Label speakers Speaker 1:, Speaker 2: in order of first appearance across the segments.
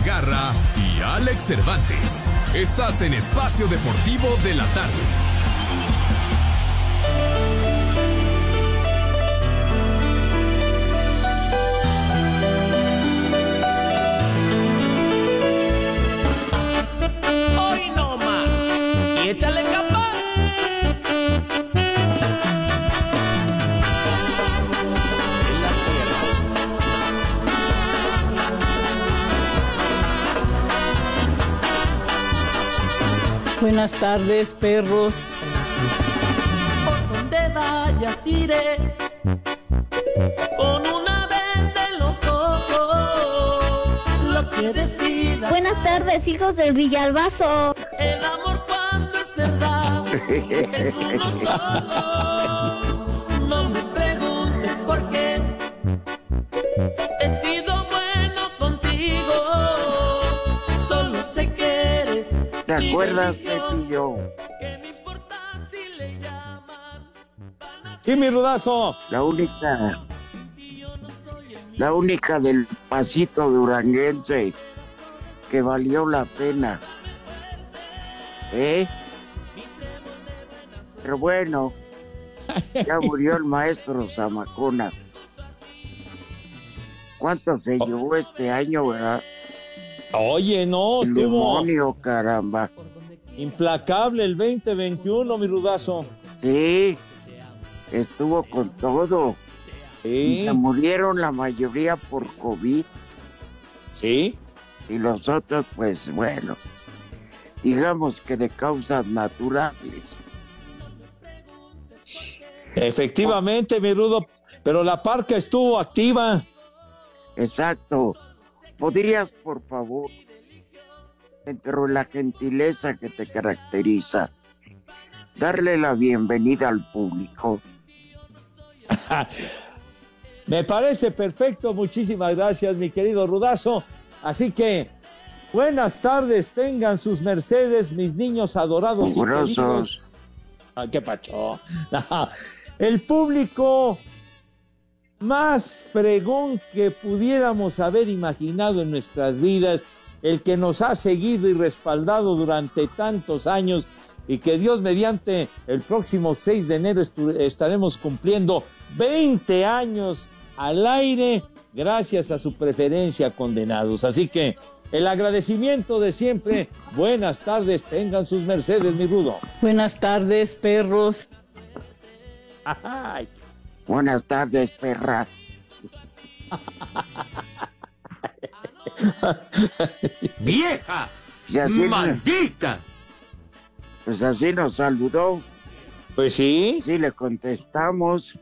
Speaker 1: Segarra y Alex Cervantes. Estás en Espacio Deportivo de la Tarde.
Speaker 2: Buenas tardes, perros.
Speaker 3: Por donde vayas iré con una venda en los ojos. Lo que decida.
Speaker 4: Buenas tardes, hijos del Villalbazo.
Speaker 3: El amor cuando es verdad es uno solo.
Speaker 5: Acuerdas. Pepillo?
Speaker 6: Mi rudazo.
Speaker 5: La única. La única del pasito duranguense que valió la pena. ¿Eh? Pero bueno, ya murió el maestro Zamacona. ¿Cuánto se llevó este año, verdad?
Speaker 6: Oye, no,
Speaker 5: El
Speaker 6: estuvo
Speaker 5: demonio, caramba.
Speaker 6: implacable el 2021, mi rudazo.
Speaker 5: Sí, estuvo con todo. Y se murieron la mayoría por COVID.
Speaker 6: sí.
Speaker 5: y los otros, pues bueno, digamos que de causas naturales.
Speaker 6: Efectivamente, mi rudo. Pero la parca estuvo activa.
Speaker 5: Exacto. ¿Podrías, por favor, dentro de la gentileza que te caracteriza, darle la bienvenida al público?
Speaker 6: Me parece perfecto. Muchísimas gracias, mi querido rudazo. Así que, buenas tardes. Tengan sus mercedes, mis niños adorados y queridos. ¿Qué pacho? El público más fregón que pudiéramos haber imaginado en nuestras vidas, el que nos ha seguido y respaldado durante tantos años y que Dios mediante el próximo 6 de enero estaremos cumpliendo 20 años al aire gracias a su preferencia condenados. Así que el agradecimiento de siempre, buenas tardes, tengan sus mercedes, mi rudo.
Speaker 2: Buenas tardes, perros.
Speaker 6: Ay,
Speaker 5: Buenas tardes, perra.
Speaker 7: ¡Vieja!
Speaker 5: Así,
Speaker 7: ¡Maldita!
Speaker 5: pues así nos saludó.
Speaker 6: Pues sí,
Speaker 5: Sí, le contestamos.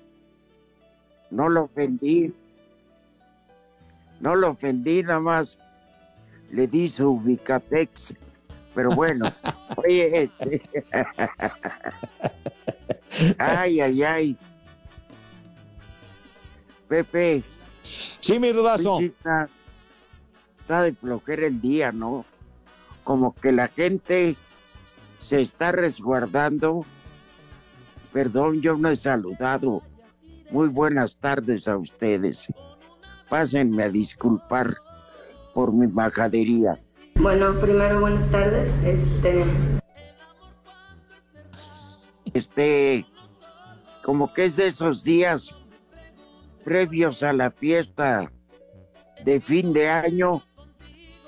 Speaker 5: No lo ofendí. No lo ofendí, nada más le di su ubicatex. Pero bueno, oye, este. ay, ay, ay. Pepe,
Speaker 6: sí, mi rudazo.
Speaker 5: está, está de flojera el día, ¿no? Como que la gente se está resguardando. Perdón, yo no he saludado. Muy buenas tardes a ustedes. Pásenme a disculpar por mi majadería.
Speaker 8: Bueno, primero buenas tardes. Este,
Speaker 5: Este, como que es de esos días previos a la fiesta de fin de año,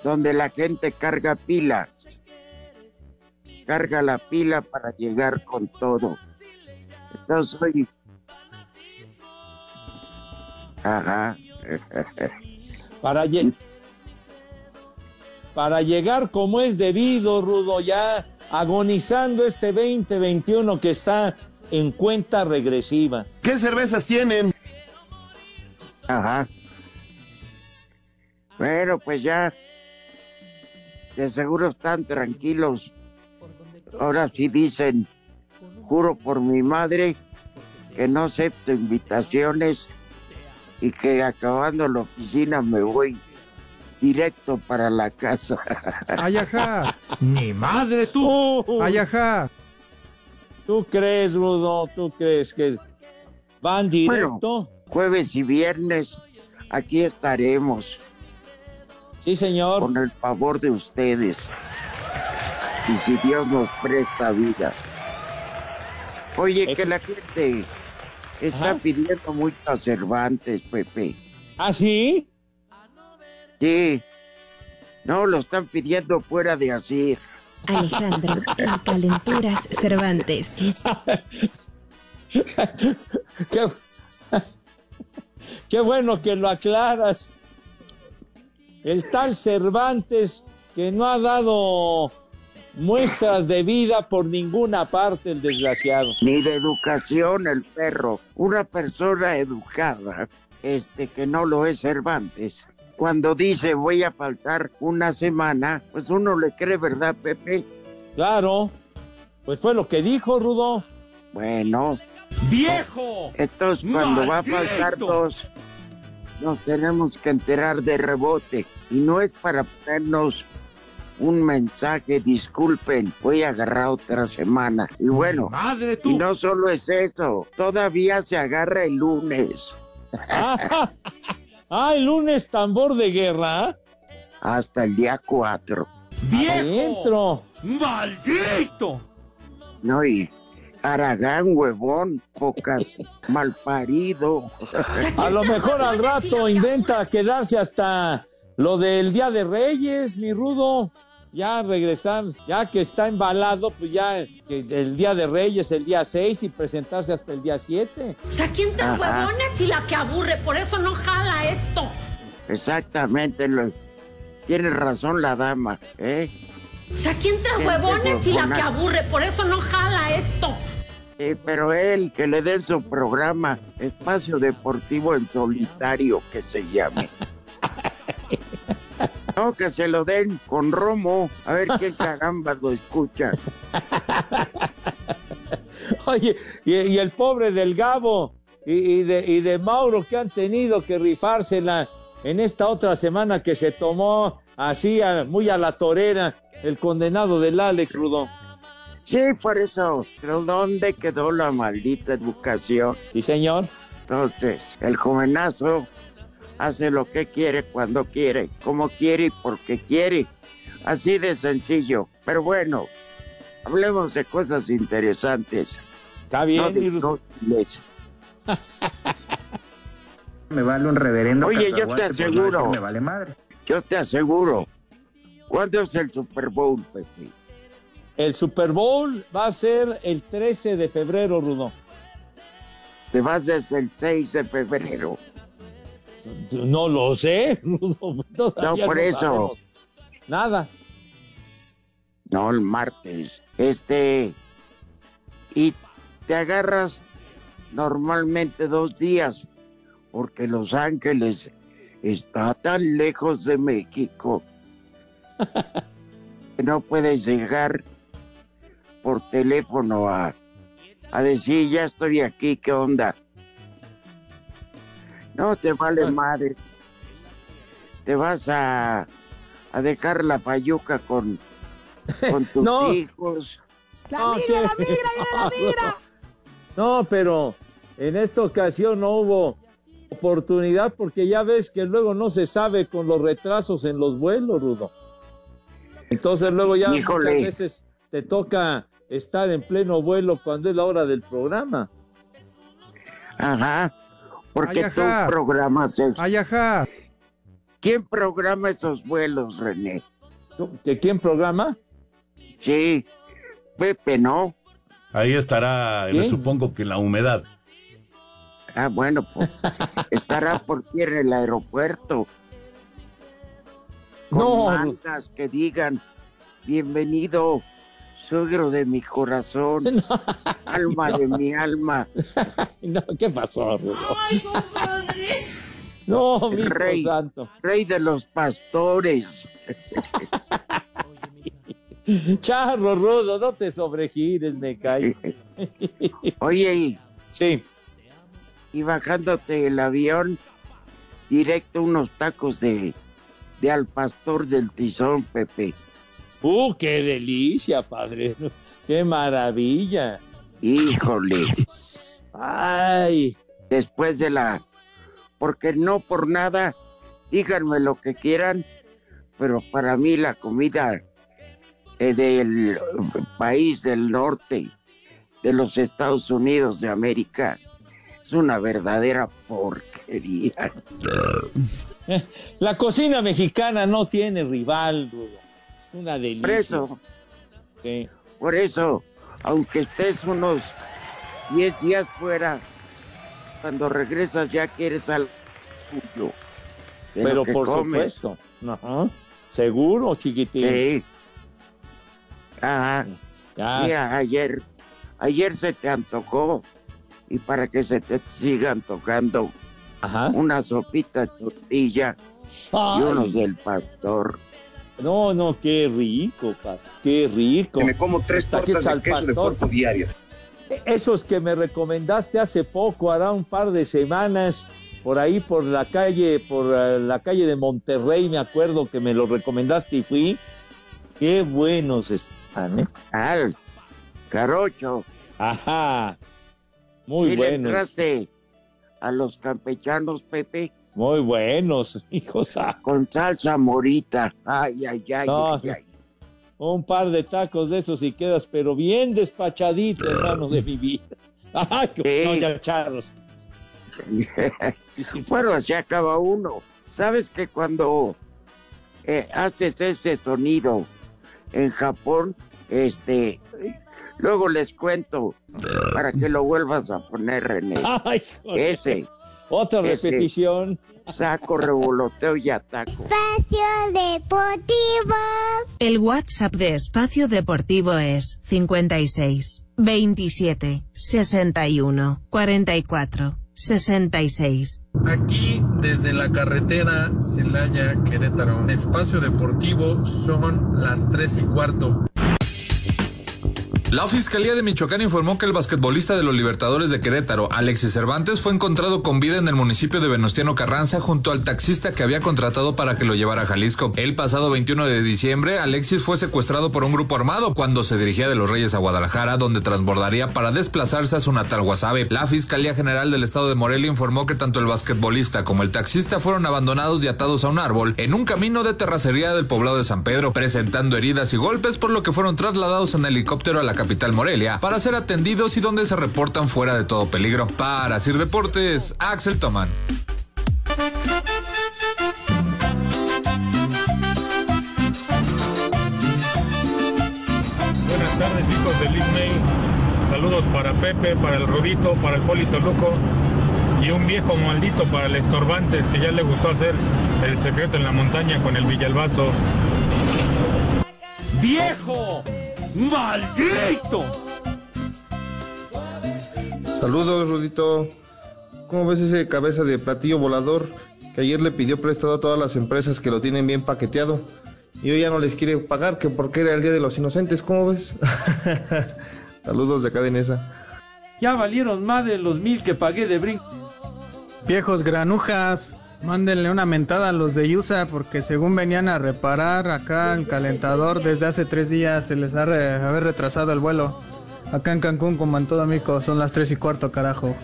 Speaker 5: donde la gente carga pilas. Carga la pila para llegar con todo. Entonces soy... Ajá.
Speaker 6: Para, lle- para llegar como es debido, Rudo, ya agonizando este 2021 que está en cuenta regresiva.
Speaker 9: ¿Qué cervezas tienen?
Speaker 5: Ajá. Bueno, pues ya. De seguro están tranquilos. Ahora sí dicen, juro por mi madre que no acepto invitaciones y que acabando la oficina me voy directo para la casa.
Speaker 10: Ay, ajá. Ni madre tú. Ay, ajá.
Speaker 6: ¿Tú crees, Rudo? ¿Tú crees que van directo?
Speaker 5: Jueves y viernes aquí estaremos.
Speaker 6: Sí, señor.
Speaker 5: Con el favor de ustedes. Y si Dios nos presta vida. Oye, que la gente está
Speaker 6: Ajá.
Speaker 5: pidiendo mucho a Cervantes, Pepe.
Speaker 6: ¿Ah, sí?
Speaker 5: Sí. No, lo están pidiendo fuera de así.
Speaker 11: Alejandro, en Calenturas Cervantes.
Speaker 6: Qué, bueno que lo aclaras. El tal Cervantes que no ha dado muestras de vida por ninguna parte, el desgraciado.
Speaker 5: Ni de educación el perro. Una persona educada, este que no lo es Cervantes. Cuando dice voy a faltar una semana, pues uno le cree, ¿verdad, Pepe?
Speaker 6: Claro, pues fue lo que dijo Rudo.
Speaker 5: Bueno,
Speaker 10: ¡Viejo!
Speaker 5: entonces cuando va a faltar dos, nos tenemos que enterar de rebote. Y no es para ponernos un mensaje, disculpen, voy a agarrar otra semana. Y bueno,
Speaker 10: Madre
Speaker 5: y no solo es eso, todavía se agarra el lunes.
Speaker 6: Ah, ah, el lunes tambor de guerra.
Speaker 5: hasta el día 4.
Speaker 10: ¡Viejo! ¡Maldito!
Speaker 5: No, y Aragán, huevón, pocas, malparido.
Speaker 6: A lo mejor al rato inventa quedarse hasta lo del Día de Reyes, mi Rudo. Ya regresar, ya que está embalado, pues ya el Día de Reyes, el día 6 y presentarse hasta el día 7.
Speaker 12: O sea, ¿quién trae
Speaker 5: Ajá.
Speaker 12: huevones y la que aburre? Por eso no jala esto.
Speaker 5: Exactamente, lo, tiene razón la dama, ¿eh?
Speaker 12: O sea, ¿quién trae huevones y la que aburre? Por eso no jala esto.
Speaker 5: Sí, pero él, que le den su programa, Espacio Deportivo en Solitario, que se llame. No, que se lo den con Romo, a ver qué caramba lo escucha.
Speaker 6: Oye, y, y el pobre del Gabo y, y de, y de Mauro que han tenido que rifársela en esta otra semana que se tomó así a- muy a la torera el condenado del Alex Rudo.
Speaker 5: Sí, por eso. Pero ¿dónde quedó la maldita educación?
Speaker 6: Sí, señor.
Speaker 5: Entonces, el jovenazo hace lo que quiere, cuando quiere, como quiere y porque quiere. Así de sencillo. Pero bueno, hablemos de cosas interesantes.
Speaker 6: Está bien,
Speaker 5: No de inútiles.
Speaker 13: Me vale un reverendo.
Speaker 5: Oye, yo te
Speaker 13: no
Speaker 5: aseguro.
Speaker 13: Me vale madre.
Speaker 5: Yo te aseguro. ¿Cuándo es el Super Bowl, Pepe?
Speaker 6: El Super Bowl va a ser el 13 de febrero, Rudo.
Speaker 5: Te vas desde el 6 de febrero.
Speaker 6: No lo sé, Rudo. Todavía
Speaker 5: No, por eso.
Speaker 6: sabemos Nada.
Speaker 5: No, el martes. Este. Y te agarras normalmente dos días, porque Los Ángeles está tan lejos de México que no puedes llegar por teléfono a, a decir, ya estoy aquí, ¿qué onda? No, te vale madre. Te vas a, a dejar la payuca con, con tus
Speaker 6: No.
Speaker 5: hijos.
Speaker 6: No, que- No, pero en esta ocasión no hubo oportunidad porque ya ves que luego no se sabe con los retrasos en los vuelos, Rudo. Entonces luego ya
Speaker 5: Híjole.
Speaker 6: muchas veces te toca estar en pleno vuelo cuando es la hora del programa.
Speaker 5: Ajá. Porque
Speaker 10: Ay,
Speaker 5: tú programas eso.
Speaker 10: Ay, ajá.
Speaker 5: ¿Quién programa esos vuelos, René?
Speaker 6: ¿Que quién programa?
Speaker 5: Sí, Pepe, ¿no?
Speaker 9: Ahí estará, le
Speaker 5: ¿Quién?
Speaker 9: supongo que la humedad.
Speaker 5: Ah, bueno, pues estará por ti en el aeropuerto. Con
Speaker 6: No.
Speaker 5: que digan, bienvenido, suegro de mi corazón, alma de mi alma.
Speaker 6: No, ¿qué pasó, Rudo? No, mi
Speaker 5: rey,
Speaker 6: santo.
Speaker 5: rey de los pastores.
Speaker 6: Charro, Rudo, no te sobregires, me cae.
Speaker 5: Oye, y-
Speaker 6: Sí.
Speaker 5: y bajándote el avión, directo unos tacos de, de al pastor del tizón, Pepe.
Speaker 6: ¡Uh, qué delicia, padre! ¡Qué maravilla!
Speaker 5: Híjole.
Speaker 6: ¡Ay!
Speaker 5: Después de la... Porque no por nada, díganme lo que quieran, pero para mí la comida eh, del país del norte, de los Estados Unidos de América, es una verdadera porquería.
Speaker 6: La cocina mexicana no tiene rival. Una delicia.
Speaker 5: Por eso,
Speaker 6: Sí.
Speaker 5: por eso, aunque estés unos 10 días fuera, cuando regresas ya quieres algo tuyo.
Speaker 6: Pero por
Speaker 5: comes.
Speaker 6: supuesto. Ajá. Seguro, chiquitín.
Speaker 5: Sí. Ajá.
Speaker 6: Ya.
Speaker 5: Mira, ayer, ayer se te antojó y para que se te sigan tocando una sopita de tortilla y
Speaker 6: Ay.
Speaker 5: unos del pastor.
Speaker 6: No, no, qué rico, pa, qué rico.
Speaker 14: Que me como tres
Speaker 6: Taquitos
Speaker 14: tortas de
Speaker 6: al
Speaker 14: queso de
Speaker 6: pastor.
Speaker 14: puerco diarias.
Speaker 6: Esos que me recomendaste hace poco, hará un par de semanas, por ahí por la calle, por eh, la calle de Monterrey, me acuerdo que me lo recomendaste y fui. Qué buenos están, ¿eh?
Speaker 5: Al carocho.
Speaker 6: Ajá. Muy
Speaker 5: ¿Sí le
Speaker 6: buenos.
Speaker 5: entraste a los campechanos, Pepe?
Speaker 6: Muy buenos, hijos.
Speaker 5: Con salsa morita. Ay, ay, ay,
Speaker 6: No,
Speaker 5: ay, ay.
Speaker 6: Un par de tacos de esos y quedas, pero bien despachadito, hermano de mi vida. Ajá, que- no, ya charros.
Speaker 5: bueno, se acaba uno. ¿Sabes que cuando eh, haces ese sonido en Japón, este, luego les cuento para que lo vuelvas a poner, René.
Speaker 6: Ay.
Speaker 5: Ese.
Speaker 6: Otra repetición.
Speaker 5: Saco, revoloteo y ataco.
Speaker 4: Espacio Deportivo.
Speaker 11: El WhatsApp de Espacio Deportivo es 56 27 61 44 66.
Speaker 15: Aquí desde la carretera Celaya Querétaro. Espacio Deportivo son las 3 y cuarto.
Speaker 16: La Fiscalía de Michoacán informó que el basquetbolista de los Libertadores de Querétaro, Alexis Cervantes, fue encontrado con vida en el municipio de Venustiano Carranza junto al taxista que había contratado para que lo llevara a Jalisco. El pasado 21 de diciembre, Alexis fue secuestrado por un grupo armado cuando se dirigía de Los Reyes a Guadalajara, donde transbordaría para desplazarse a su natal Guasave. La Fiscalía General del Estado de Morelia informó que tanto el basquetbolista como el taxista fueron abandonados y atados a un árbol en un camino de terracería del poblado de San Pedro, presentando heridas y golpes, por lo que fueron trasladados en helicóptero a la capital Morelia para ser atendidos y donde se reportan fuera de todo peligro. Para Sir Deportes, Axel Toman.
Speaker 17: Buenas tardes, hijos del Mail. Saludos para Pepe, para el Rudito, para el Polito Luco y un viejo maldito para el Estorbantes que ya le gustó hacer el secreto en la montaña con el Villalbazo.
Speaker 6: ¡Viejo! ¡Maldito!
Speaker 18: Saludos, Rudito. ¿Cómo ves ese cabeza de platillo volador que ayer le pidió prestado a todas las empresas que lo tienen bien paqueteado? Y hoy ya no les quiere pagar, que porque era el Día de los Inocentes, ¿cómo ves? Saludos de acá de Inesa.
Speaker 10: Ya valieron más de los mil que pagué de brinco. Viejos granujas, mándenle una mentada a los de Yusa porque según venían a reparar acá el calentador desde hace tres días se les ha re- haber retrasado el vuelo. Acá en Cancún, como en todo México, son las tres y cuarto, carajo.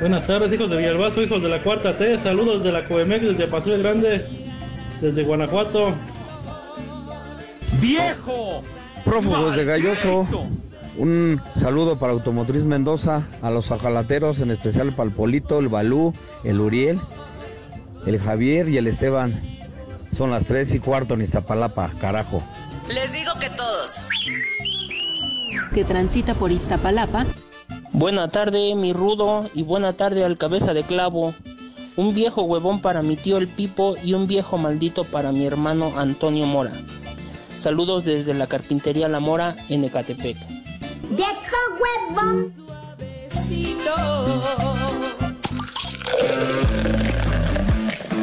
Speaker 19: Buenas tardes, hijos de Villalbazo, hijos de la cuarta T. Saludos de la Coemex desde Paso del Grande, desde Guanajuato.
Speaker 6: ¡Viejo!
Speaker 18: Prófugos de Galloso.
Speaker 20: Un saludo para Automotriz Mendoza, a los ajalateros, en especial para el Polito, el Balú, el Uriel, el Javier y el Esteban. Son las tres y cuarto en Iztapalapa, carajo.
Speaker 21: Les digo que todos.
Speaker 22: que transita por Iztapalapa.
Speaker 23: Buena tarde, mi rudo, y buena tarde al cabeza de clavo. Un viejo huevón para mi tío el Pipo y un viejo maldito para mi hermano Antonio Mora. Saludos desde la carpintería La Mora en Ecatepec.
Speaker 4: ¡Viejo huevón!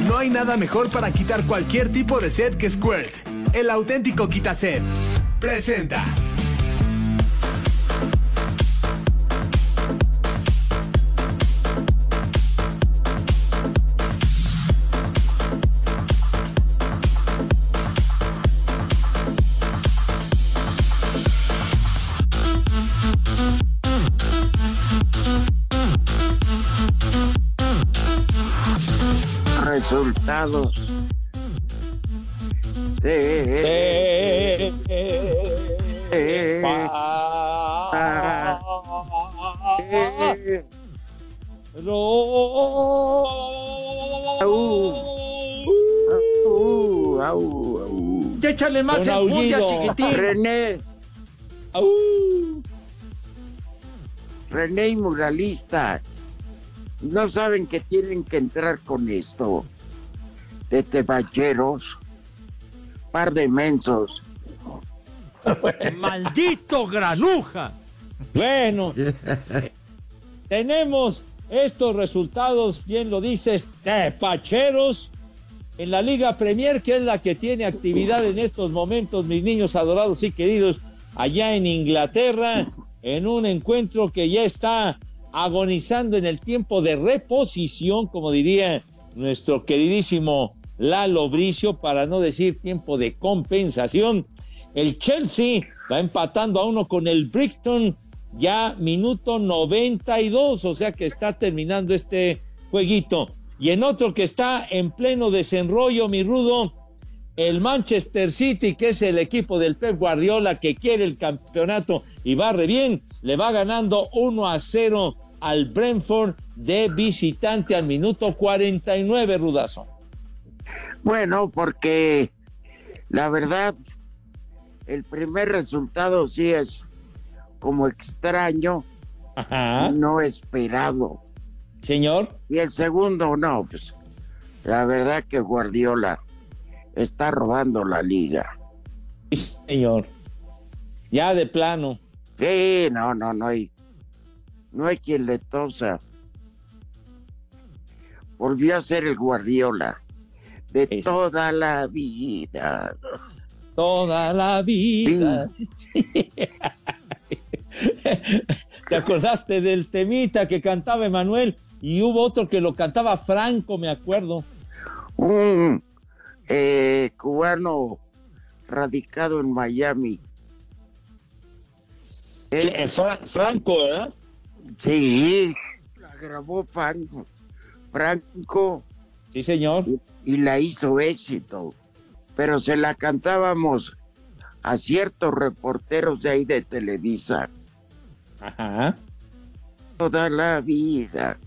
Speaker 24: No hay nada mejor para quitar cualquier tipo de sed que Squirt. El auténtico quita-sed. Presenta.
Speaker 5: Resultados de... Au, au, au.
Speaker 7: Échale más enjundia, chiquitín.
Speaker 5: René. René y Muralista. No saben que tienen que entrar con esto. De tebacheros. Par de mensos.
Speaker 7: ¡Maldito granuja!
Speaker 6: Bueno, tenemos estos resultados, bien lo dices, tepacheros en la Liga Premier, que es la que tiene actividad en estos momentos, mis niños adorados y queridos, allá en Inglaterra, en un encuentro que ya está agonizando en el tiempo de reposición, como diría nuestro queridísimo Lalo Bricio, para no decir tiempo de compensación. El Chelsea va empatando a uno con el Brighton, ya minuto 92, o sea que está terminando este jueguito. Y en otro que está en pleno desenrollo, mi rudo, el Manchester City, que es el equipo del Pep Guardiola que quiere el campeonato y barre bien, le va ganando 1 a 0 al Brentford de visitante al minuto 49, Rudazo.
Speaker 5: Bueno, porque la verdad, el primer resultado sí es como extraño, no esperado.
Speaker 6: Señor.
Speaker 5: Y el segundo, no, pues la verdad que Guardiola está robando la liga.
Speaker 6: Sí, señor. Ya de plano.
Speaker 5: Sí, no, no, no no hay quien le tosa. Volvió a ser el Guardiola de toda la vida.
Speaker 6: Toda la vida. ¿Te acordaste del temita que cantaba Emanuel? Y hubo otro que lo cantaba Franco, me acuerdo.
Speaker 5: Un eh, cubano radicado en Miami.
Speaker 6: Sí, eh, Fra- Franco, ¿verdad?
Speaker 5: Sí, la grabó Franco. Franco.
Speaker 6: Sí, señor.
Speaker 5: Y, y la hizo éxito. Pero se la cantábamos a ciertos reporteros de ahí de Televisa.
Speaker 6: Ajá.
Speaker 5: Toda la vida.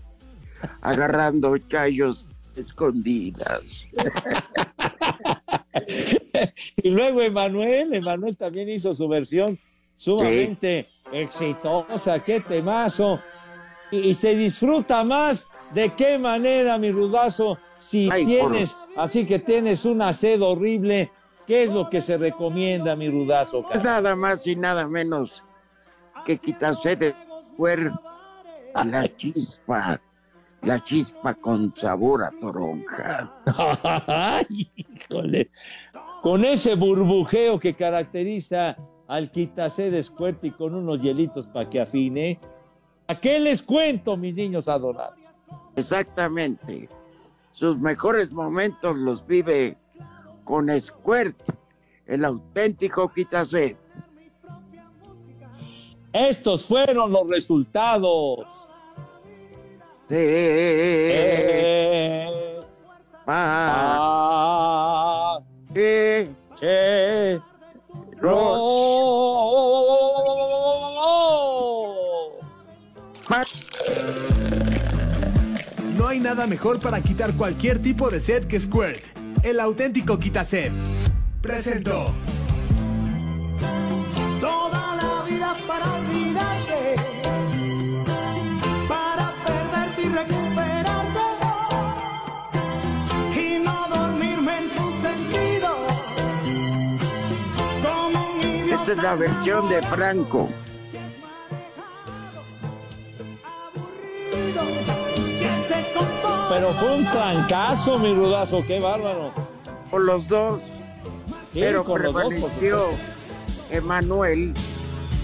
Speaker 5: Agarrando chayos escondidas.
Speaker 6: y luego Emanuel, Emanuel también hizo su versión sumamente exitosa, qué temazo. Y, y se disfruta más de qué manera, mi rudazo, si
Speaker 5: Ay,
Speaker 6: tienes, así que tienes una sed horrible, ¿qué es lo que se recomienda, mi rudazo? cara?
Speaker 5: Nada más y nada menos que quitarse de cuerpo la chispa. La chispa con sabor a toronja.
Speaker 6: Ay, híjole. Con ese burbujeo que caracteriza al quitasé de Squirt y con unos hielitos para que afine. ¿A qué les cuento, mis niños adorados?
Speaker 5: Exactamente. Sus mejores momentos los vive con Squirt, el auténtico quitasé.
Speaker 6: Estos fueron los resultados.
Speaker 5: De... Eh,
Speaker 6: che,
Speaker 5: Ros.
Speaker 24: Nada mejor para quitar cualquier tipo de sed que Squirt, el auténtico quitased. Presentó.
Speaker 25: Toda la vida para olvidarte, para perderte y recuperarte, y no dormirme en tus sentidos, como un idiota.
Speaker 5: Esta es la versión de Franco.
Speaker 6: Pero fue un trancazo, mi rudazo, qué bárbaro.
Speaker 5: Con los dos.
Speaker 6: Sí,
Speaker 5: pero
Speaker 6: con los dos, por
Speaker 5: prevaleció Emanuel,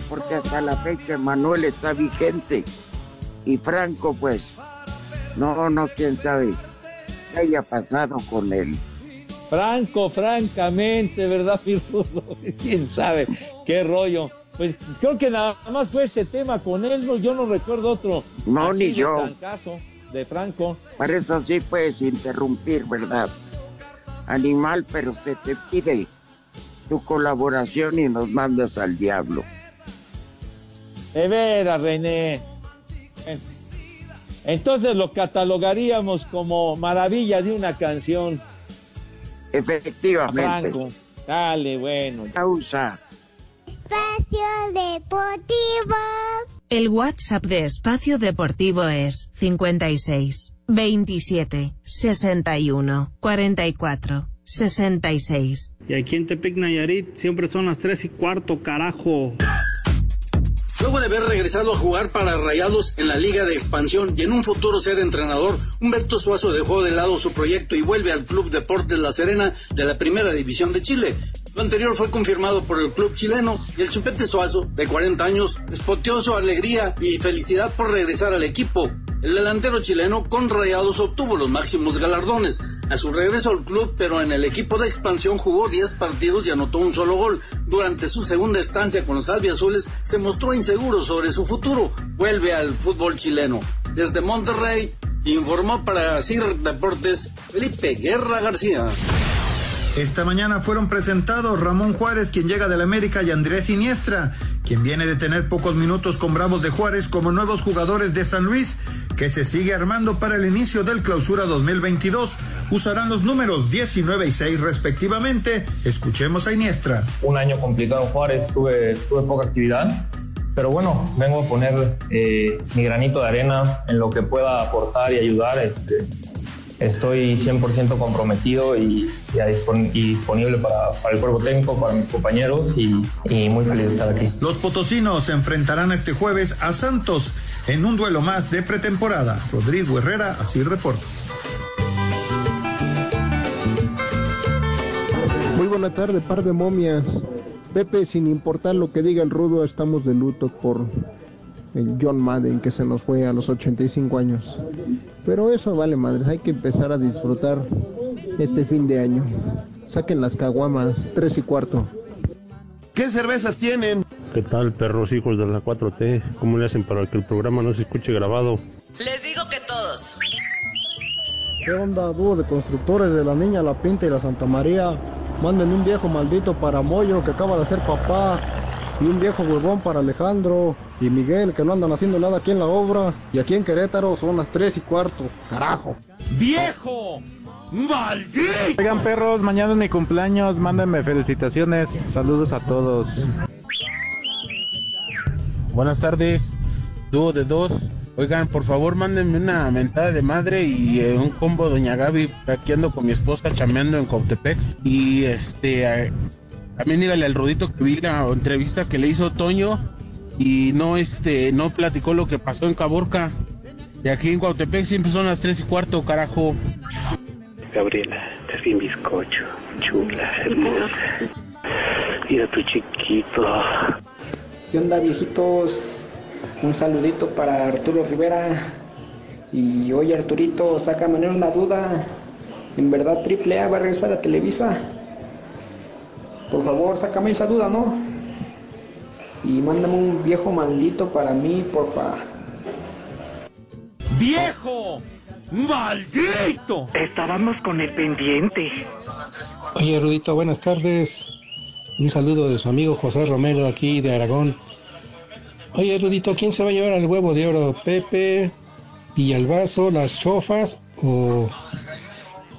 Speaker 5: porque hasta la fecha Emanuel está vigente. Y Franco, pues, no, no, quién sabe qué haya pasado con él.
Speaker 6: Franco, francamente, ¿verdad, mi rudo? ¿Quién sabe qué rollo? Pues creo que nada más fue ese tema con él, no, yo no recuerdo otro.
Speaker 5: No,
Speaker 6: así
Speaker 5: ni yo.
Speaker 6: trancazo de Franco.
Speaker 5: Para eso sí puedes interrumpir, ¿verdad? Animal, pero se te pide tu colaboración y nos mandas al diablo.
Speaker 6: De veras, René. En- Entonces lo catalogaríamos como maravilla de una canción.
Speaker 5: Efectivamente.
Speaker 6: Franco. Dale, bueno.
Speaker 5: Pausa.
Speaker 4: Espacio Deportivo.
Speaker 11: El WhatsApp de Espacio Deportivo es 56 27 61 44 66.
Speaker 19: Y aquí en Tepic Nayarit siempre son las 3 y cuarto, carajo.
Speaker 26: Luego de haber regresado a jugar para Rayados en la Liga de Expansión y en un futuro ser entrenador, Humberto Suazo dejó de lado su proyecto y vuelve al Club Deportes La Serena de la Primera División de Chile. Lo anterior fue confirmado por el club chileno y el Chupete Suazo, de 40 años, despoteó su alegría y felicidad por regresar al equipo. El delantero chileno con Rayados obtuvo los máximos galardones. A su regreso al club, pero en el equipo de expansión jugó 10 partidos y anotó un solo gol. Durante su segunda estancia con los albiazules se mostró inseguro sobre su futuro. Vuelve al fútbol chileno. Desde Monterrey informó para CIR Deportes Felipe Guerra García.
Speaker 16: Esta mañana fueron presentados Ramón Juárez, quien llega del América, y Andrés Siniestra, quien viene de tener pocos minutos con Bravos de Juárez como nuevos jugadores de San Luis, que se sigue armando para el inicio del clausura 2022. Usarán los números 19 y 6 respectivamente. Escuchemos a Iniestra.
Speaker 27: un año complicado Juárez, tuve, tuve poca actividad, pero bueno, vengo a poner eh, mi granito de arena en lo que pueda aportar y ayudar. Este, estoy 100% comprometido y, y a dispon- y disponible para, para el cuerpo técnico, para mis compañeros y, y muy feliz de estar aquí.
Speaker 16: Los potosinos se enfrentarán este jueves a Santos en un duelo más de pretemporada. Rodrigo Herrera, así reporta.
Speaker 28: Muy buena tarde, par de momias. Pepe, sin importar lo que diga el rudo, estamos de luto por John Madden que se nos fue a los 85 años. Pero eso vale madres, hay que empezar a disfrutar este fin de año. Saquen las caguamas, tres y cuarto.
Speaker 29: ¿Qué cervezas tienen?
Speaker 30: ¿Qué tal, perros hijos de la 4T? ¿Cómo le hacen para que el programa no se escuche grabado?
Speaker 21: Les digo que todos.
Speaker 28: ¿Qué onda, dúo de constructores de la Niña, la Pinta y la Santa María? Manden un viejo maldito para Moyo que acaba de ser papá. Y un viejo huevón para Alejandro y Miguel que no andan haciendo nada aquí en la obra. Y aquí en Querétaro son las tres y cuarto. Carajo.
Speaker 29: ¡Viejo! ¡Maldito!
Speaker 10: Oigan perros, mañana es mi cumpleaños, mándenme felicitaciones, saludos a todos.
Speaker 31: Buenas tardes, dúo de dos. Oigan, por favor, mándenme una mentada de madre y eh, un combo Doña Gaby. Aquí ando con mi esposa chameando en Cautepec. Y este, eh, también dígale al Rudito que vi la entrevista que le hizo Toño y no, este, no platicó lo que pasó en Caborca. Y aquí en Cautepec siempre son las tres y cuarto, carajo.
Speaker 30: Gabriela, te vi un bizcocho, chula, hermosa. Mira tu chiquito.
Speaker 32: ¿Qué onda viejitos? Un saludito para Arturo Rivera. Y oye Arturito, sácame una duda. ¿En verdad Triple A va a regresar a Televisa? Por favor, sácame esa duda, ¿no? Y mándame un viejo maldito para mí, porfa.
Speaker 29: ¡Viejo! ¡Maldito!
Speaker 33: Estábamos con el pendiente.
Speaker 34: Oye, Rudito, buenas tardes. Un saludo de su amigo José Romero aquí de Aragón. Oye, Rudito, ¿quién se va a llevar al huevo de oro? ¿Pepe, Villalbazo, las chofas o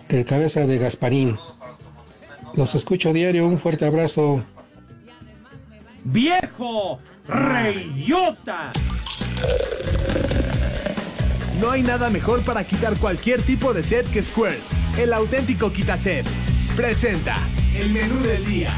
Speaker 34: el cabeza de Gasparín. Los escucho a diario, un fuerte abrazo.
Speaker 29: ¡Viejo! ¡Reyota!
Speaker 24: No hay nada mejor para quitar cualquier tipo de sed que Squirt, el auténtico quitased. Presenta el menú del día.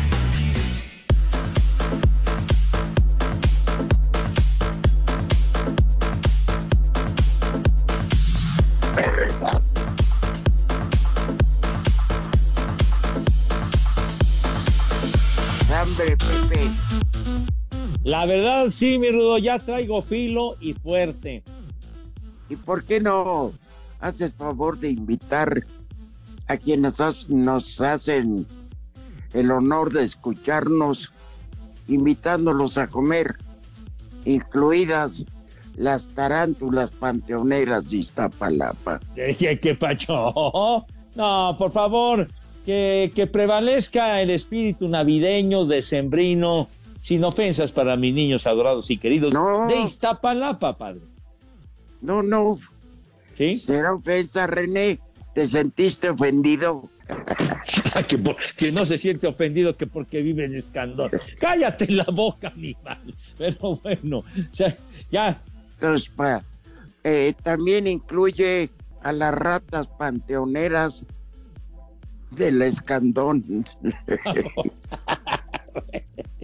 Speaker 6: La verdad, sí, mi Rudo, ya traigo filo y fuerte.
Speaker 5: ¿Y por qué no haces favor de invitar a quienes has- nos hacen el honor de escucharnos, invitándolos a comer, incluidas las tarántulas panteoneras de Iztapalapa?
Speaker 6: ¿Qué, qué pacho? No, por favor, que, que prevalezca el espíritu navideño, decembrino, sin ofensas para mis niños adorados y queridos de Iztapalapa, padre.
Speaker 5: No, no.
Speaker 6: ¿Sí?
Speaker 5: ¿Será ofensa, René? ¿Te sentiste ofendido?
Speaker 6: que, por- que no se siente ofendido que porque vive en Escandón. Cállate la boca, animal. Pero bueno, ya, ya.
Speaker 5: Entonces, pa- eh, también incluye a las ratas panteoneras del escandón.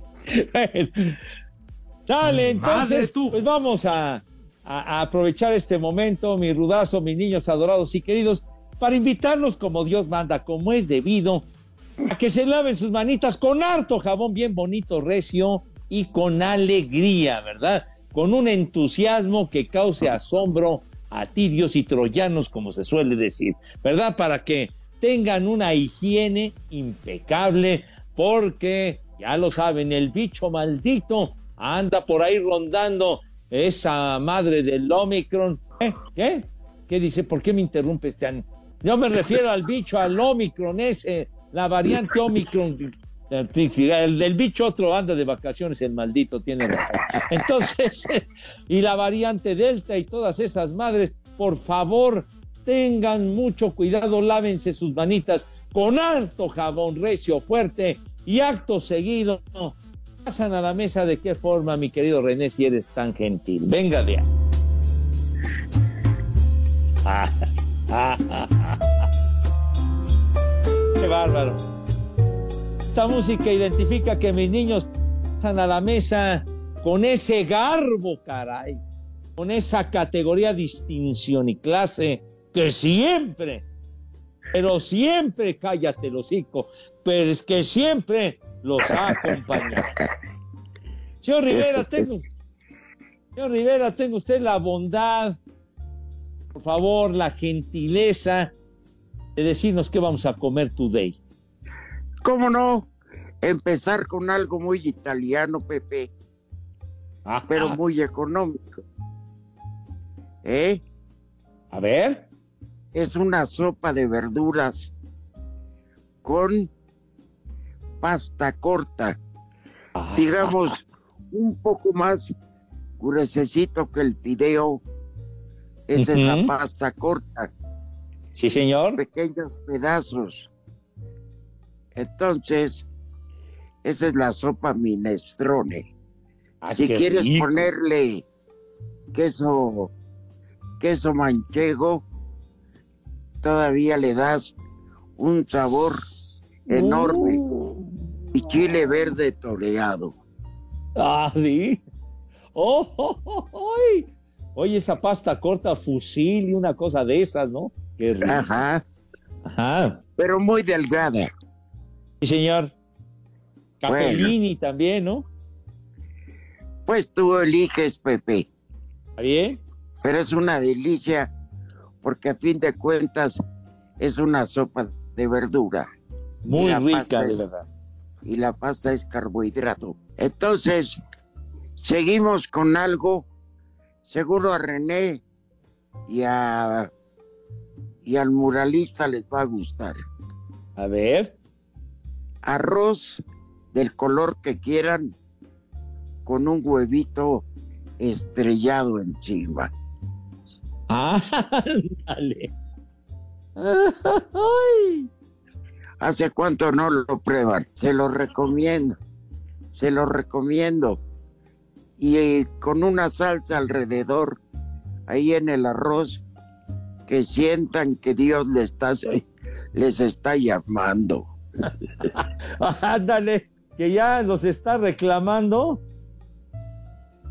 Speaker 6: Bueno, entonces, pues vamos a, a- a aprovechar este momento, mi rudazo, mis niños adorados y queridos, para invitarlos como Dios manda, como es debido, a que se laven sus manitas con harto jabón bien bonito, recio y con alegría, ¿verdad? Con un entusiasmo que cause asombro a tirios y troyanos, como se suele decir, ¿verdad? Para que tengan una higiene impecable, porque ya lo saben, el bicho maldito anda por ahí rondando esa madre del Omicron. ¿Eh? ¿Qué? ¿Qué dice? ¿Por qué me interrumpe este año? Yo me refiero al bicho, al Omicron ese, la variante Omicron. El, el bicho otro anda de vacaciones, el maldito tiene razón. Entonces, y la variante Delta y todas esas madres, por favor, tengan mucho cuidado, lávense sus manitas con alto jabón recio, fuerte y acto seguido. Pasan a la mesa de qué forma, mi querido René, si eres tan gentil. Venga de ahí. Ah, ah, ah, ah. Qué bárbaro. Esta música identifica que mis niños pasan a la mesa con ese garbo, caray, con esa categoría, distinción y clase que siempre, pero siempre, cállate el hocico, pero es que siempre los ha acompañado. Señor Rivera, tengo, señor Rivera, tengo usted la bondad, por favor, la gentileza de decirnos qué vamos a comer today.
Speaker 5: ¿Cómo no? Empezar con algo muy italiano, Pepe, pero muy económico. ¿Eh?
Speaker 6: A ver.
Speaker 5: Es una sopa de verduras con pasta corta. Digamos, un poco más gruesecito que el fideo. Esa es la pasta corta.
Speaker 6: Sí, señor.
Speaker 5: Pequeños pedazos. Entonces, esa es la sopa minestrone. si
Speaker 6: qué
Speaker 5: quieres
Speaker 6: rico.
Speaker 5: ponerle queso, queso manchego, todavía le das un sabor enorme. Y chile verde toreado.
Speaker 6: Ah, sí. Oh, oh, oh, oh. Oye, esa pasta corta, fusil y una cosa de esas, ¿no? Qué rico.
Speaker 5: Ajá.
Speaker 6: Ajá.
Speaker 5: Pero muy delgada.
Speaker 6: Sí, señor. Capellini también, ¿no?
Speaker 5: Pues tú eliges, Pepe.
Speaker 6: ¿Está bien?
Speaker 5: Pero es una delicia porque a fin de cuentas es una sopa de verdura.
Speaker 6: Muy rica, de verdad.
Speaker 5: Y la pasta es carbohidrato. Entonces, seguimos con algo. Seguro a René y a y al muralista les va a gustar.
Speaker 6: A ver.
Speaker 5: Arroz del color que quieran con un huevito estrellado encima.
Speaker 6: Ah, dale.
Speaker 5: ¿Hace cuánto no lo prueban? Se lo recomiendo. Se lo recomiendo. Y eh, con una salsa alrededor, ahí en el arroz, que sientan que Dios les está, les está llamando.
Speaker 6: Ándale, que ya los está reclamando.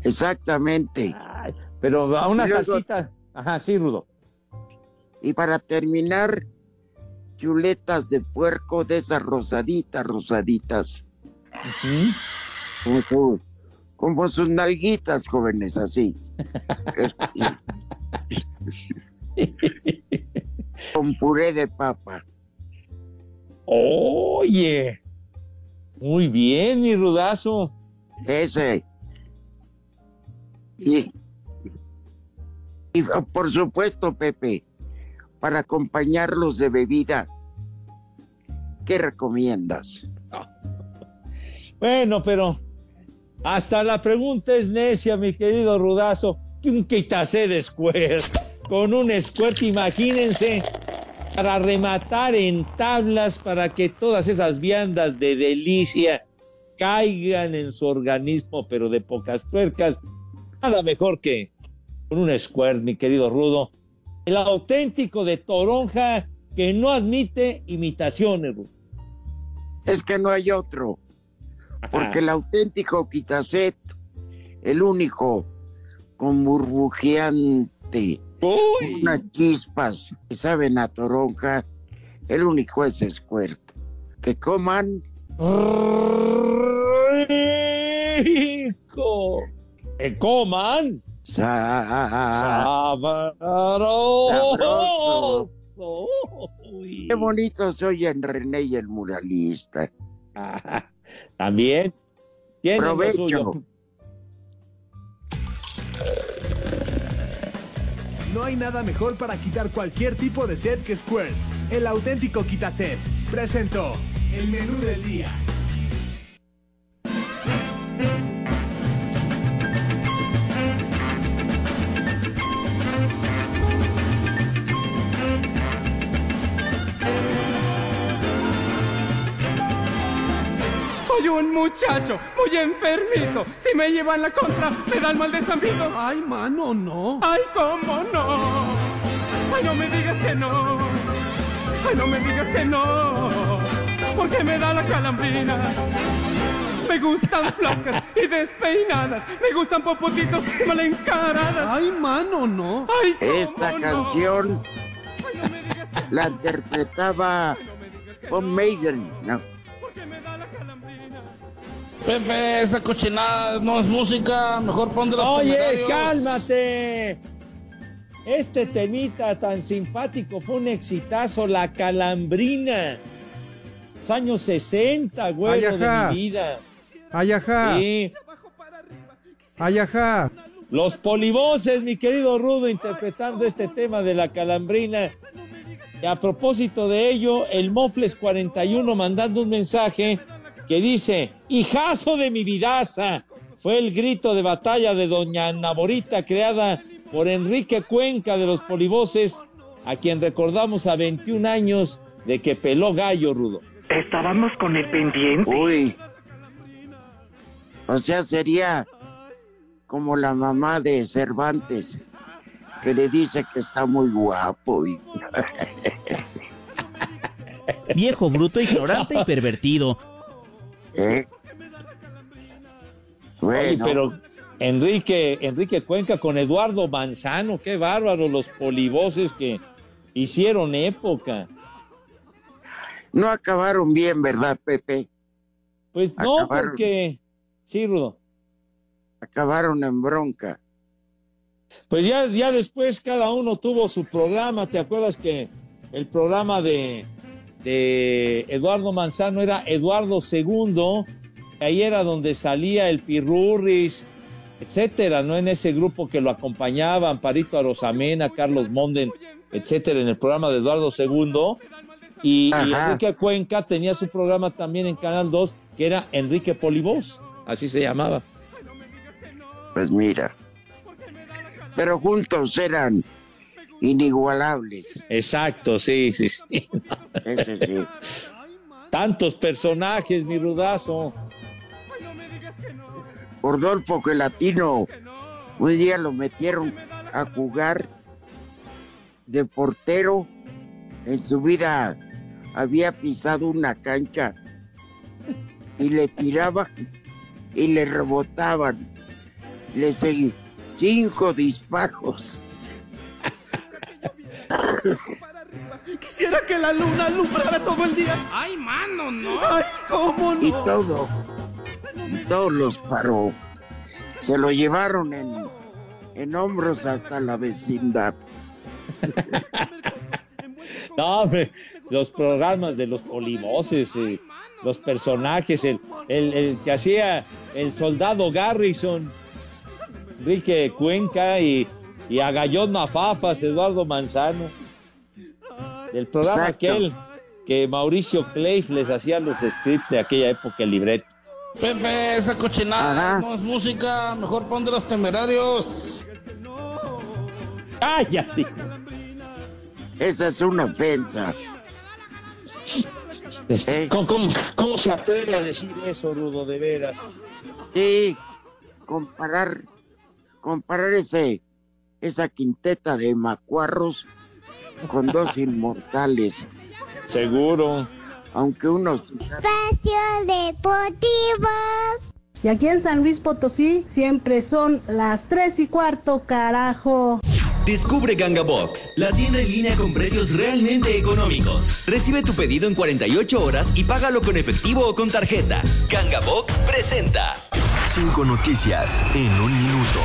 Speaker 5: Exactamente.
Speaker 6: Ay, pero a una
Speaker 5: luego-
Speaker 6: salsita. Ajá, sí, Rudo.
Speaker 5: Y para terminar, chuletas de puerco de esas rosaditas, rosaditas. como, su- como sus nalguitas jóvenes, así. Con puré de papa.
Speaker 6: Oye, muy bien, mi rudazo.
Speaker 5: Ese. Y, y por supuesto, Pepe, para acompañarlos de bebida, ¿qué recomiendas?
Speaker 6: Bueno, pero hasta la pregunta es necia, mi querido rudazo. Un quitacé de squirt. Con un squirt, imagínense, para rematar en tablas, para que todas esas viandas de delicia caigan en su organismo, pero de pocas tuercas. Nada mejor que con un squirt, mi querido Rudo. El auténtico de Toronja que no admite imitaciones, Rudo.
Speaker 5: Es que no hay otro. Porque el auténtico Quitaset, el único con burbujeante, unas chispas que saben a toronja, el único es Squirt. Que coman
Speaker 6: rico. Que coman.
Speaker 5: Sabroso. Qué bonito soy en René y el muralista.
Speaker 6: También. Tienen lo
Speaker 5: Provecho.
Speaker 6: suyo.
Speaker 24: No hay nada mejor para quitar cualquier tipo de sed que Squirt. El auténtico quitased. Presentó el menú del día.
Speaker 35: Un muchacho muy enfermito. Si me llevan la contra, me dan mal de. Ay, mano, no. Ay, cómo no. Ay, no me digas que no. Ay, no me digas que no. Porque me da la calambrina. Me gustan flacas y despeinadas. Me gustan popotitos y mal encaradas. Ay, mano, no. Ay, cómo
Speaker 5: Esta
Speaker 35: no.
Speaker 5: canción la interpretaba Von Maiden. ¿no?
Speaker 36: Pepe, esa cochinada no es música, mejor ponte los
Speaker 6: Oye,
Speaker 36: temerarios.
Speaker 6: cálmate. Este temita tan simpático fue un exitazo, la calambrina. Los años 60, güey, de mi vida.
Speaker 10: Ay, ajá.
Speaker 6: Sí. Los polivoces, mi querido Rudo, interpretando este tema de la calambrina. Y a propósito de ello, el Mofles 41 mandando un mensaje que dice, hijazo de mi vidaza, fue el grito de batalla de doña Naborita creada por Enrique Cuenca de los polivoces, a quien recordamos a 21 años de que peló gallo, Rudo.
Speaker 33: Estábamos con el pendiente.
Speaker 5: Uy. O sea, sería como la mamá de Cervantes, que le dice que está muy guapo. Y...
Speaker 37: Viejo, bruto, ignorante y pervertido.
Speaker 5: ¿Eh?
Speaker 6: Oye,
Speaker 5: Bueno.
Speaker 6: pero Enrique, Enrique Cuenca con Eduardo Manzano, qué bárbaro los polivoces que hicieron época.
Speaker 5: No acabaron bien, ¿verdad, Pepe?
Speaker 6: Pues no,
Speaker 5: Acabaron.
Speaker 6: porque sí, Rudo.
Speaker 5: Acabaron en bronca.
Speaker 6: Pues ya, ya después cada uno tuvo su programa. ¿Te acuerdas que el programa de, de Eduardo Manzano era Eduardo II? Ahí era donde salía el Pirurris, etcétera, ¿no? En ese grupo que lo acompañaban, Parito Arosamena, Carlos Monden, etcétera, en el programa de Eduardo II. Y, y. Enrique Cuenca tenía su programa también en Canal 2, que era Enrique Polivos, así se llamaba.
Speaker 5: Pues mira. Pero juntos eran inigualables.
Speaker 6: Exacto, sí, sí, sí.
Speaker 5: Ese sí.
Speaker 6: Tantos personajes, mi rudazo.
Speaker 5: Rodolfo Gelatino, un día lo metieron a jugar de portero. En su vida había pisado una cancha y le tiraban y le rebotaban. Le seguí cinco disparos.
Speaker 35: Quisiera que la luna alumbrara todo el día. Ay, mano, no. Ay, cómo no.
Speaker 5: y todo. Y todos los paró. Se lo llevaron en, en hombros hasta la vecindad.
Speaker 6: No, hombre, los programas de los polivoces, eh, los personajes, el, el, el que hacía el soldado Garrison, Enrique Cuenca y, y a Gallón Mafafas, Eduardo Manzano. Del programa
Speaker 5: Exacto.
Speaker 6: aquel que Mauricio Cleif les hacía los scripts de aquella época, el libreto.
Speaker 36: Pepe, esa cochinada no es música, mejor pon de los temerarios.
Speaker 6: ¡Cállate!
Speaker 5: Esa es una ofensa. ¿Eh?
Speaker 6: ¿Cómo, cómo, cómo se atreve a decir eso, Rudo, de veras?
Speaker 5: Sí, comparar, comparar ese, esa quinteta de macuarros con dos inmortales.
Speaker 6: Seguro.
Speaker 5: Aunque uno
Speaker 38: Espacio Deportivo. Y aquí en San Luis Potosí siempre son las tres y cuarto, carajo.
Speaker 39: Descubre Ganga Box, la tienda en línea con precios realmente económicos. Recibe tu pedido en 48 horas y págalo con efectivo o con tarjeta. Ganga Box presenta.
Speaker 40: Cinco noticias en un minuto.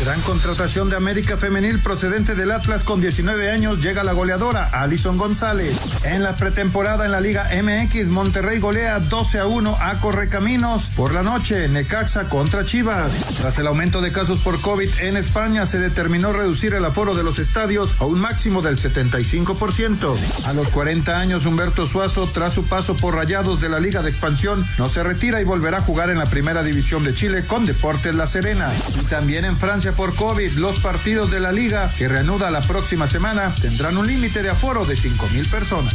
Speaker 16: Gran contratación de América Femenil procedente del Atlas con 19 años llega la goleadora Alison González. En la pretemporada en la Liga MX, Monterrey golea 12 a 1 a Correcaminos. Por la noche, Necaxa contra Chivas. Tras el aumento de casos por COVID en España, se determinó reducir el aforo de los estadios a un máximo del 75%. A los 40 años, Humberto Suazo, tras su paso por Rayados de la Liga de Expansión, no se retira y volverá a jugar en la Primera División de Chile con Deportes La Serena. Y también en Francia por COVID, los partidos de la liga, que reanuda la próxima semana, tendrán un límite de aforo de 5.000 personas.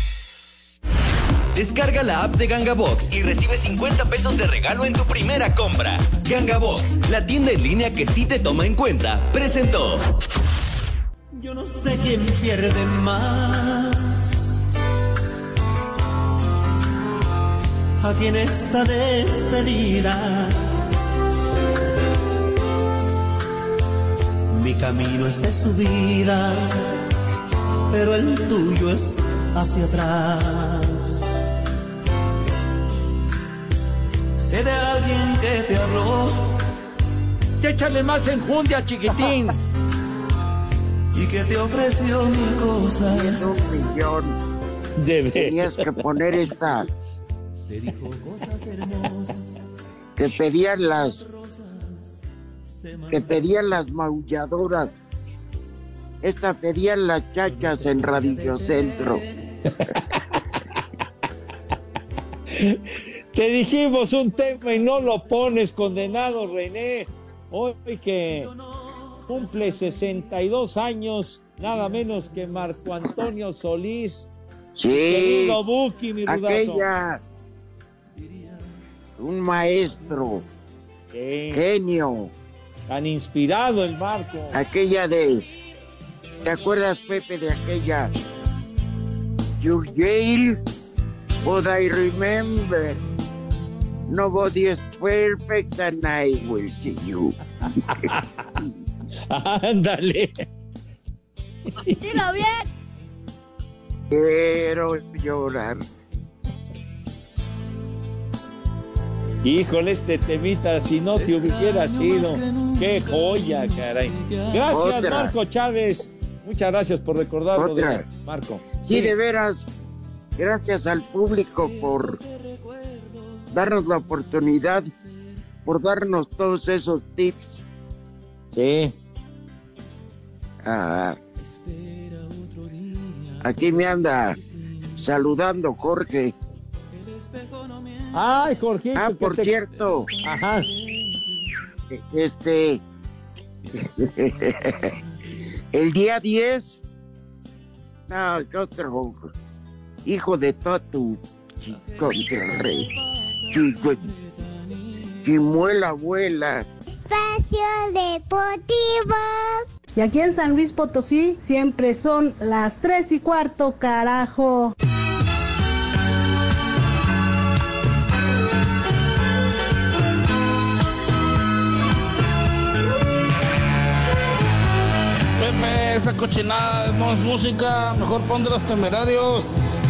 Speaker 39: Descarga la app de Ganga Box y recibe 50 pesos de regalo en tu primera compra. Ganga Box, la tienda en línea que sí te toma en cuenta, presentó.
Speaker 41: Yo no sé quién pierde más. Aquí en esta despedida. Mi camino es de subida, pero el tuyo es hacia atrás. Sé de alguien que te habló.
Speaker 35: Échale más enjundia, chiquitín.
Speaker 41: y que te ofreció mil cosas.
Speaker 5: Un millón. Tenías que poner esta. Que pedían las. Que pedían las maulladoras. Esta pedían las chachas en Radio Centro.
Speaker 6: Te dijimos un tema y no lo pones, condenado René. Hoy que cumple 62 años, nada menos que Marco Antonio Solís.
Speaker 5: Sí.
Speaker 6: Querido Buki, mi rudazo.
Speaker 5: Aquella. Un maestro. Genio.
Speaker 6: Tan inspirado el Marco.
Speaker 5: Aquella de. ¿Te acuerdas, Pepe, de aquella? Your Yale But I remember nobody is perfect and I will see you.
Speaker 6: Ándale.
Speaker 42: Dilo bien.
Speaker 5: Quiero llorar.
Speaker 6: Híjole, este temita, si no te hubiera sido, qué joya, caray. Gracias,
Speaker 5: Otra.
Speaker 6: Marco Chávez. Muchas gracias por recordarlo,
Speaker 5: Otra.
Speaker 6: de- Marco.
Speaker 5: Sí, de veras, gracias al público por darnos la oportunidad, por darnos todos esos tips.
Speaker 6: Sí.
Speaker 5: Ah, aquí me anda saludando Jorge.
Speaker 6: Ay, Jorge.
Speaker 5: Ah, por cierto.
Speaker 6: Ajá.
Speaker 5: Este. el día 10. No, ¿qué otro? Hijo de Totu. Chico rey. Chimuela abuela.
Speaker 38: Espacio Deportivo. Y aquí en San Luis Potosí siempre son las tres y cuarto, carajo.
Speaker 36: Pepe, esa cochinada no es música. Mejor pon de los temerarios.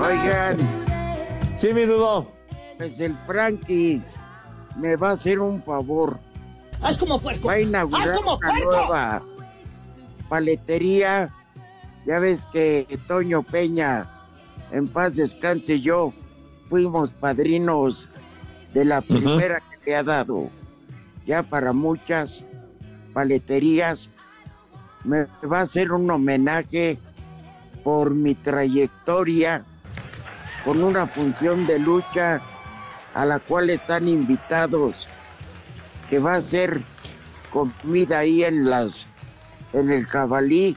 Speaker 5: Oigan.
Speaker 6: Sí, mi Rudo.
Speaker 5: Pues el Frankie me va a hacer un favor.
Speaker 42: Haz como puerco.
Speaker 5: Va a inaugurar
Speaker 42: Haz como
Speaker 5: una
Speaker 42: puerco.
Speaker 5: nueva paletería. Ya ves que Toño Peña, en paz descanse y yo, fuimos padrinos de la primera que le ha dado. Ya para muchas paleterías me va a hacer un homenaje por mi trayectoria con una función de lucha a la cual están invitados que va a ser comida ahí en las en el jabalí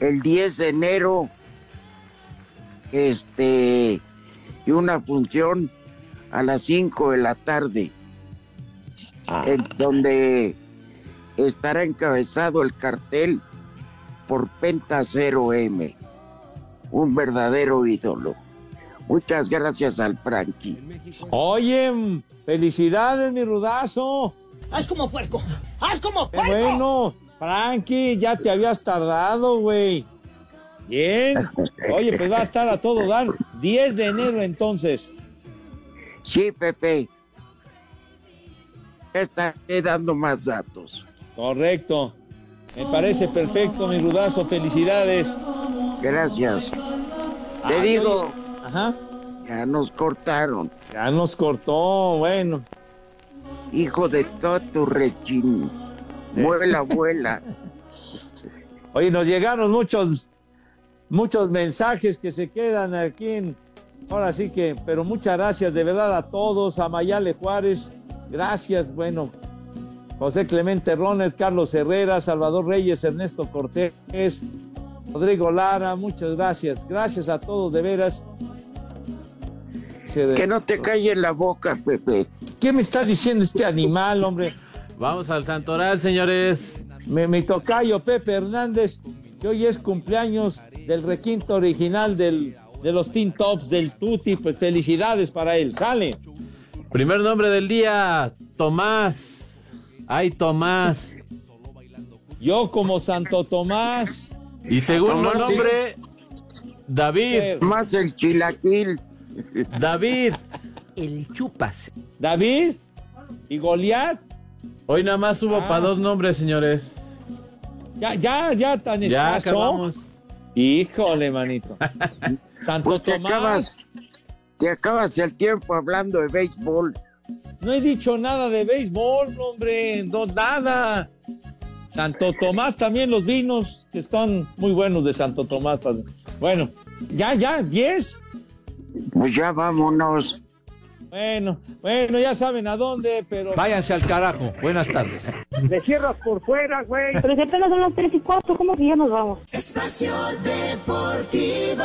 Speaker 5: el 10 de enero este y una función a las 5 de la tarde en donde estará encabezado el cartel por Penta 0M un verdadero ídolo muchas gracias al Frankie
Speaker 6: Oye, felicidades, mi Rudazo.
Speaker 42: Haz como puerco. Haz como puerco.
Speaker 6: bueno, Frankie, ya te habías tardado, güey. Bien. Oye, pues va a estar a todo dar. 10 de enero entonces.
Speaker 5: Sí, Pepe. Estaré dando más datos.
Speaker 6: Correcto. Me parece perfecto, mi Rudazo. Felicidades.
Speaker 5: Gracias. Te
Speaker 6: Ay,
Speaker 5: digo,
Speaker 6: Ajá.
Speaker 5: ya nos cortaron.
Speaker 6: Ya nos cortó, bueno.
Speaker 5: Hijo de todo tu rechín. Muela, abuela.
Speaker 6: Oye, nos llegaron muchos, muchos mensajes que se quedan aquí en. Ahora sí que, pero muchas gracias de verdad a todos, a Mayale Juárez, gracias, bueno, José Clemente Ronet, Carlos Herrera, Salvador Reyes, Ernesto Cortés, Rodrigo Lara, muchas gracias, gracias a todos de veras.
Speaker 5: Que no te calle en la boca, Pepe.
Speaker 6: ¿Qué me está diciendo este animal, hombre?
Speaker 43: Vamos al Santoral, señores.
Speaker 6: Me, mi tocayo Pepe Hernández, que hoy es cumpleaños del requinto original del, de los Teen Tops del Tutti, pues felicidades para él. Sale.
Speaker 43: Primer nombre del día, Tomás. Ay, Tomás.
Speaker 6: Yo como Santo Tomás.
Speaker 43: Y segundo
Speaker 5: Tomás, sí.
Speaker 43: nombre, David.
Speaker 5: Más el chilaquil.
Speaker 43: David.
Speaker 37: El chupas.
Speaker 6: David y Goliat.
Speaker 43: Hoy nada más hubo
Speaker 6: Ah.
Speaker 43: para dos nombres, señores.
Speaker 6: Ya, ya, ya tan
Speaker 43: Ya
Speaker 6: escaso.
Speaker 43: acabamos.
Speaker 6: Híjole, manito. Santo
Speaker 5: Pues
Speaker 6: Tomás.
Speaker 5: acabas, te acabas el tiempo hablando de béisbol.
Speaker 6: No he dicho nada de béisbol, hombre. No, nada. Santo Tomás también los vinos, que están muy buenos de Santo Tomás. Bueno, ya, ya, 10.
Speaker 5: Pues ya vámonos.
Speaker 6: Bueno, bueno, ya saben a dónde, pero.
Speaker 44: Váyanse al carajo. Buenas tardes.
Speaker 35: Le cierras por fuera, güey.
Speaker 38: Pero si apenas son las 3 y 4, ¿cómo que ya nos vamos?
Speaker 41: Espacio Deportivo.